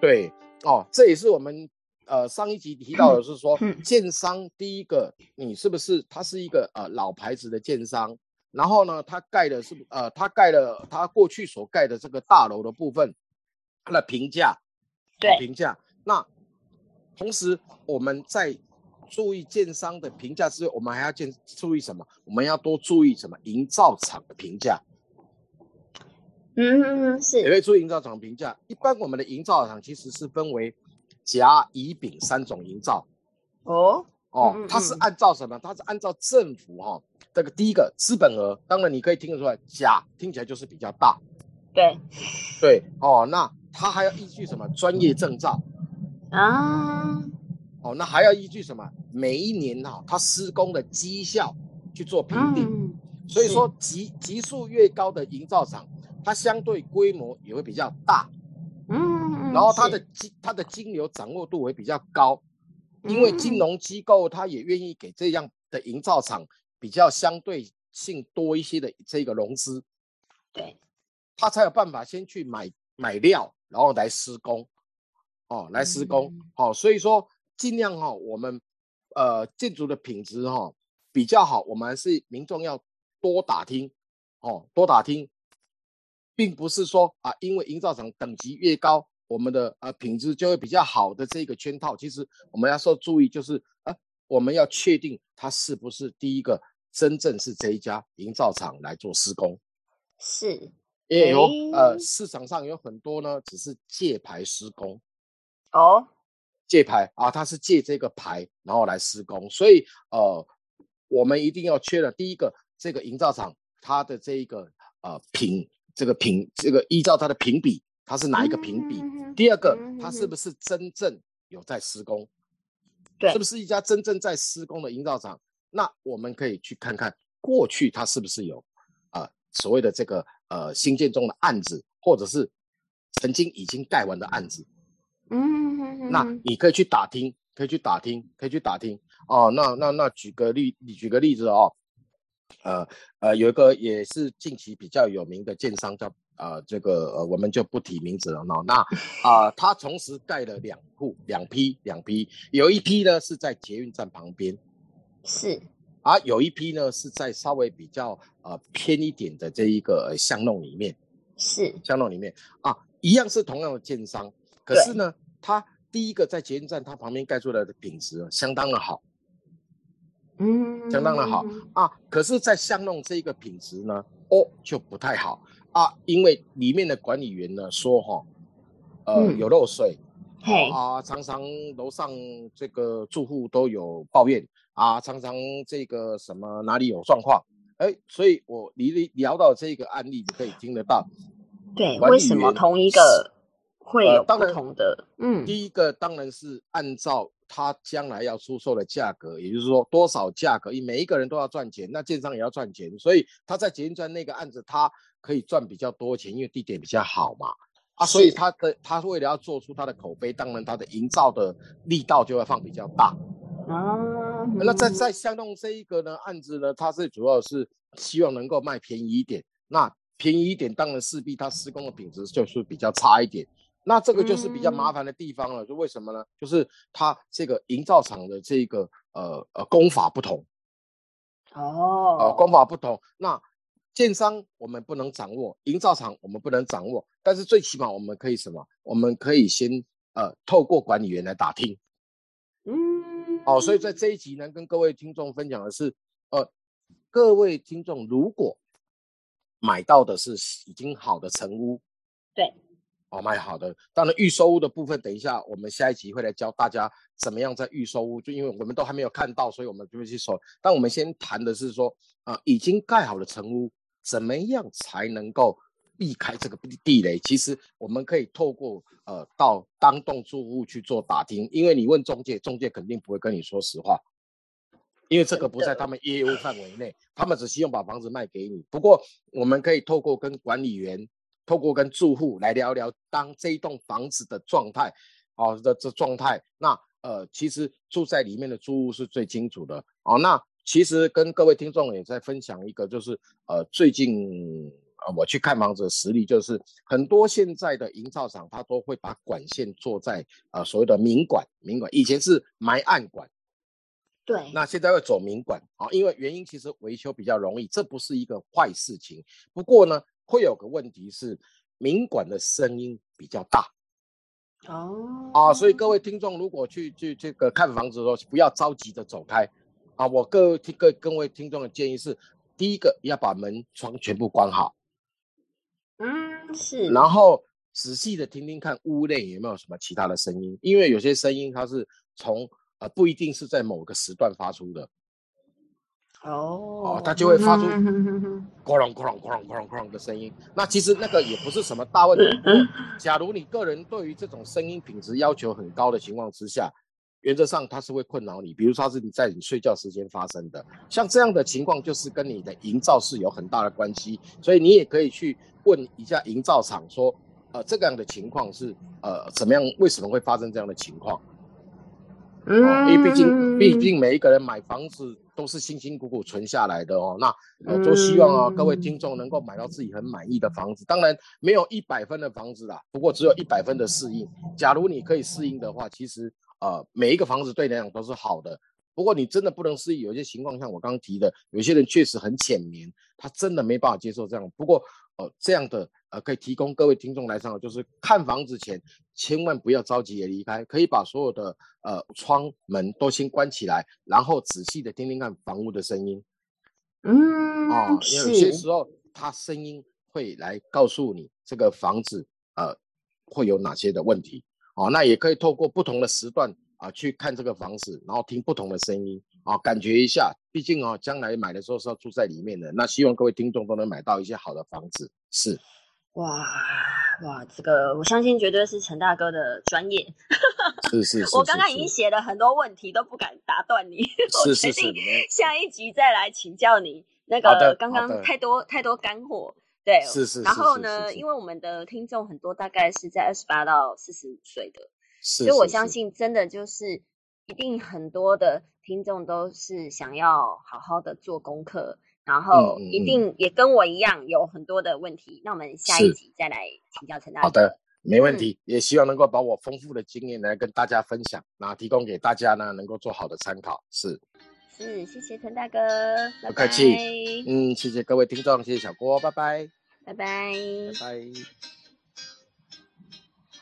对哦，这也是我们呃上一集提到的是说，嗯建商第一个你是不是它是一个呃老牌子的建商，然后呢，它盖的是不呃它盖了它过去所盖的这个大楼的部分，它的评价，对评价。那同时我们在注意建商的评价之外，我们还要建注意什么？我们要多注意什么？营造厂的评价。嗯，也是，会注意营造厂评价。一般我们的营造厂其实是分为甲、乙、丙三种营造哦，哦嗯嗯，它是嗯按照什么？它是按照政府哈、这个第一个资本额，当然你可以听得出来，甲听起来就是比较大，对对哦。那它还要依据什么？专业证照啊，哦，那还要依据什么？每一年哈、它施工的绩效去做评定。嗯，所以说级级数越高的营造厂，它相对规模也会比较大。嗯，然后它的金它的金流掌握度会比较高，因为金嗯。融机构它也愿意给这样的营造厂比较相对性多一些的这个融资，对，它才有办法先去买买料，然后来施工，哦，来施工，嗯。哦，所以说尽量哈、我们呃建筑的品质哈、比较好，我们还是民众要多打听，哦，多打听，并不是说啊，因为营造厂等级越高，我们的呃品质就会比较好的这个圈套。其实我们要说注意，就是啊，我们要确定它是不是第一个真正是这一家营造厂来做施工，是，因为有呃市场上有很多呢只是借牌施工，哦，借牌啊，它是借这个牌然后来施工，所以呃我们一定要确认第一个这个营造厂它的这一个呃评这个评这个依照它的评比，它是哪一个评比？嗯第二个，嗯它是不是真正有在施工？对是不是一家真正在施工的营造厂？那我们可以去看看过去它是不是有呃所谓的这个呃新建中的案子，或者是曾经已经盖完的案子。嗯，那你可以去打听，可以去打听，可以去打听哦。那那那举个例，你举个例子哦，呃呃，有一个也是近期比较有名的建商叫呃这个呃我们就不提名字了哦。那啊、他同时盖了两户两批两批，有一批呢是在捷运站旁边，是，啊，有一批呢是在稍微比较呃偏一点的这一个呃巷弄里面。是，巷弄里面。啊，一样是同样的建商，可是呢，它第一个在捷运站它旁边盖出来的品质相当的好嗯，相当的好。啊，可是，在巷弄这一个品质呢，哦就不太好。啊，因为里面的管理员呢说哈、呃、嗯。有漏水。嘿，啊，常常楼上这个住户都有抱怨。啊，常常这个什么哪里有状况，哎，所以我离离聊到这个案例，你可以听得到。对，为什么同一个会有不同的？嗯，第一个当然是按照他将来要出售的价格，也就是说多少价格，因每一个人都要赚钱，那建商也要赚钱，所以他在捷运站那个案子，他可以赚比较多钱，因为地点比较好嘛。啊，所以他的他为了要做出他的口碑，当然他的营造的力道就会放比较大。啊，那在嗯在巷弄这一个呢案子呢，它是主要是希望能够卖便宜一点。那便宜一点，当然势必它施工的品质就是比较差一点。那这个就是比较麻嗯烦的地方了。就为什么呢？就是它这个营造厂的这个呃呃工法不同，哦呃哦，工法不同。那建商我们不能掌握，营造厂我们不能掌握，但是最起码我们可以什么？我们可以先呃透过管理员来打听。嗯，哦，所以在这一集呢，跟各位听众分享的是，呃，各位听众如果买到的是已经好的成屋，对，哦，卖好的，当然预售屋的部分，等一下我们下一集会来教大家怎么样在预售屋，就因为我们都还没有看到，所以我们就会去说。但我们先谈的是说，啊、已经盖好的成屋，怎么样才能够避开这个地地雷？其实我们可以透过呃到当栋住户去做打听，因为你问中介，中介肯定不会跟你说实话。因为这个不在他们业务范围内，他们只希望把房子卖给你。不过，我们可以透过跟管理员透过跟住户来聊聊当这一栋房子的状态，哦的这状态，那呃其实住在里面的住户是最清楚的哦。那其实跟各位听众也在分享一个，就是呃最近呃我去看房子的实例，就是很多现在的营造厂，他都会把管线做在呃所谓的明管，明管以前是埋暗管，对，那现在会走明管啊，因为原因其实维修比较容易，这不是一个坏事情。不过呢，会有个问题是民管的声音比较大。哦，啊，所以各位听众，如果去去这个看房子的时候，不要着急的走开啊。我各位听各各位听众的建议是，第一个要把门窗全部关好，嗯，是，然后仔细的听听看屋内有没有什么其他的声音，因为有些声音它是从呃不一定是在某个时段发出的，哦，它就会发出嗯哼哼哼哐啷哐啷哐啷哐啷哐啷的声音。那其实那个也不是什么大问题。假如你个人对于这种声音品质要求很高的情况之下，原则上它是会困扰你。比如说它是你在你睡觉时间发生的，像这样的情况就是跟你的营造是有很大的关系。所以你也可以去问一下营造厂说，呃，这个样的情况是呃怎么样？为什么会发生这样的情况？嗯，哦，因为毕竟毕竟每一个人买房子都是辛辛苦苦存下来的哦，那我都希望啊各位听众能够买到自己很满意的房子。当然没有一百分的房子啦，不过只有一百分的适应。假如你可以适应的话，其实呃每一个房子对你来讲都是好的。不过你真的不能适应，有些情况像我刚刚提的，有些人确实很浅眠，他真的没办法接受这样。不过呃这样的呃可以提供各位听众来参考，就是看房子前千万不要着急的离开，可以把所有的呃窗门都先关起来，然后仔细的听听看房屋的声音。嗯，啊、因为有些，时候它声音会来告诉你这个房子呃会有哪些的问题。哦、那也可以透过不同的时段啊、去看这个房子，然后听不同的声音啊、感觉一下，毕竟啊将来买的时候是要住在里面的，那希望各位听众都能买到一些好的房子，是。哇哇，这个我相信绝对是陈大哥的专业。是是是，我刚刚已经写了很多问题，都不敢打断你。我决是是下一集再来请教你。那个刚刚太多太多干货，对，是是然后呢，因为我们的听众很多，大概是在二十八到四十五岁的，是，所以我相信真的就是一定很多的听众都是想要好好的做功课，然后一定也跟我一样有很多的问题。那我们下一集再来请教陈大哥。好的，没问嗯题，也希望能够把我丰富的经验来跟大家分享，那提供给大家呢，能够做好的参考。是，是，谢谢陈大哥，不客气拜嗯，谢谢各位听众，谢谢小郭，拜拜，拜拜。拜拜。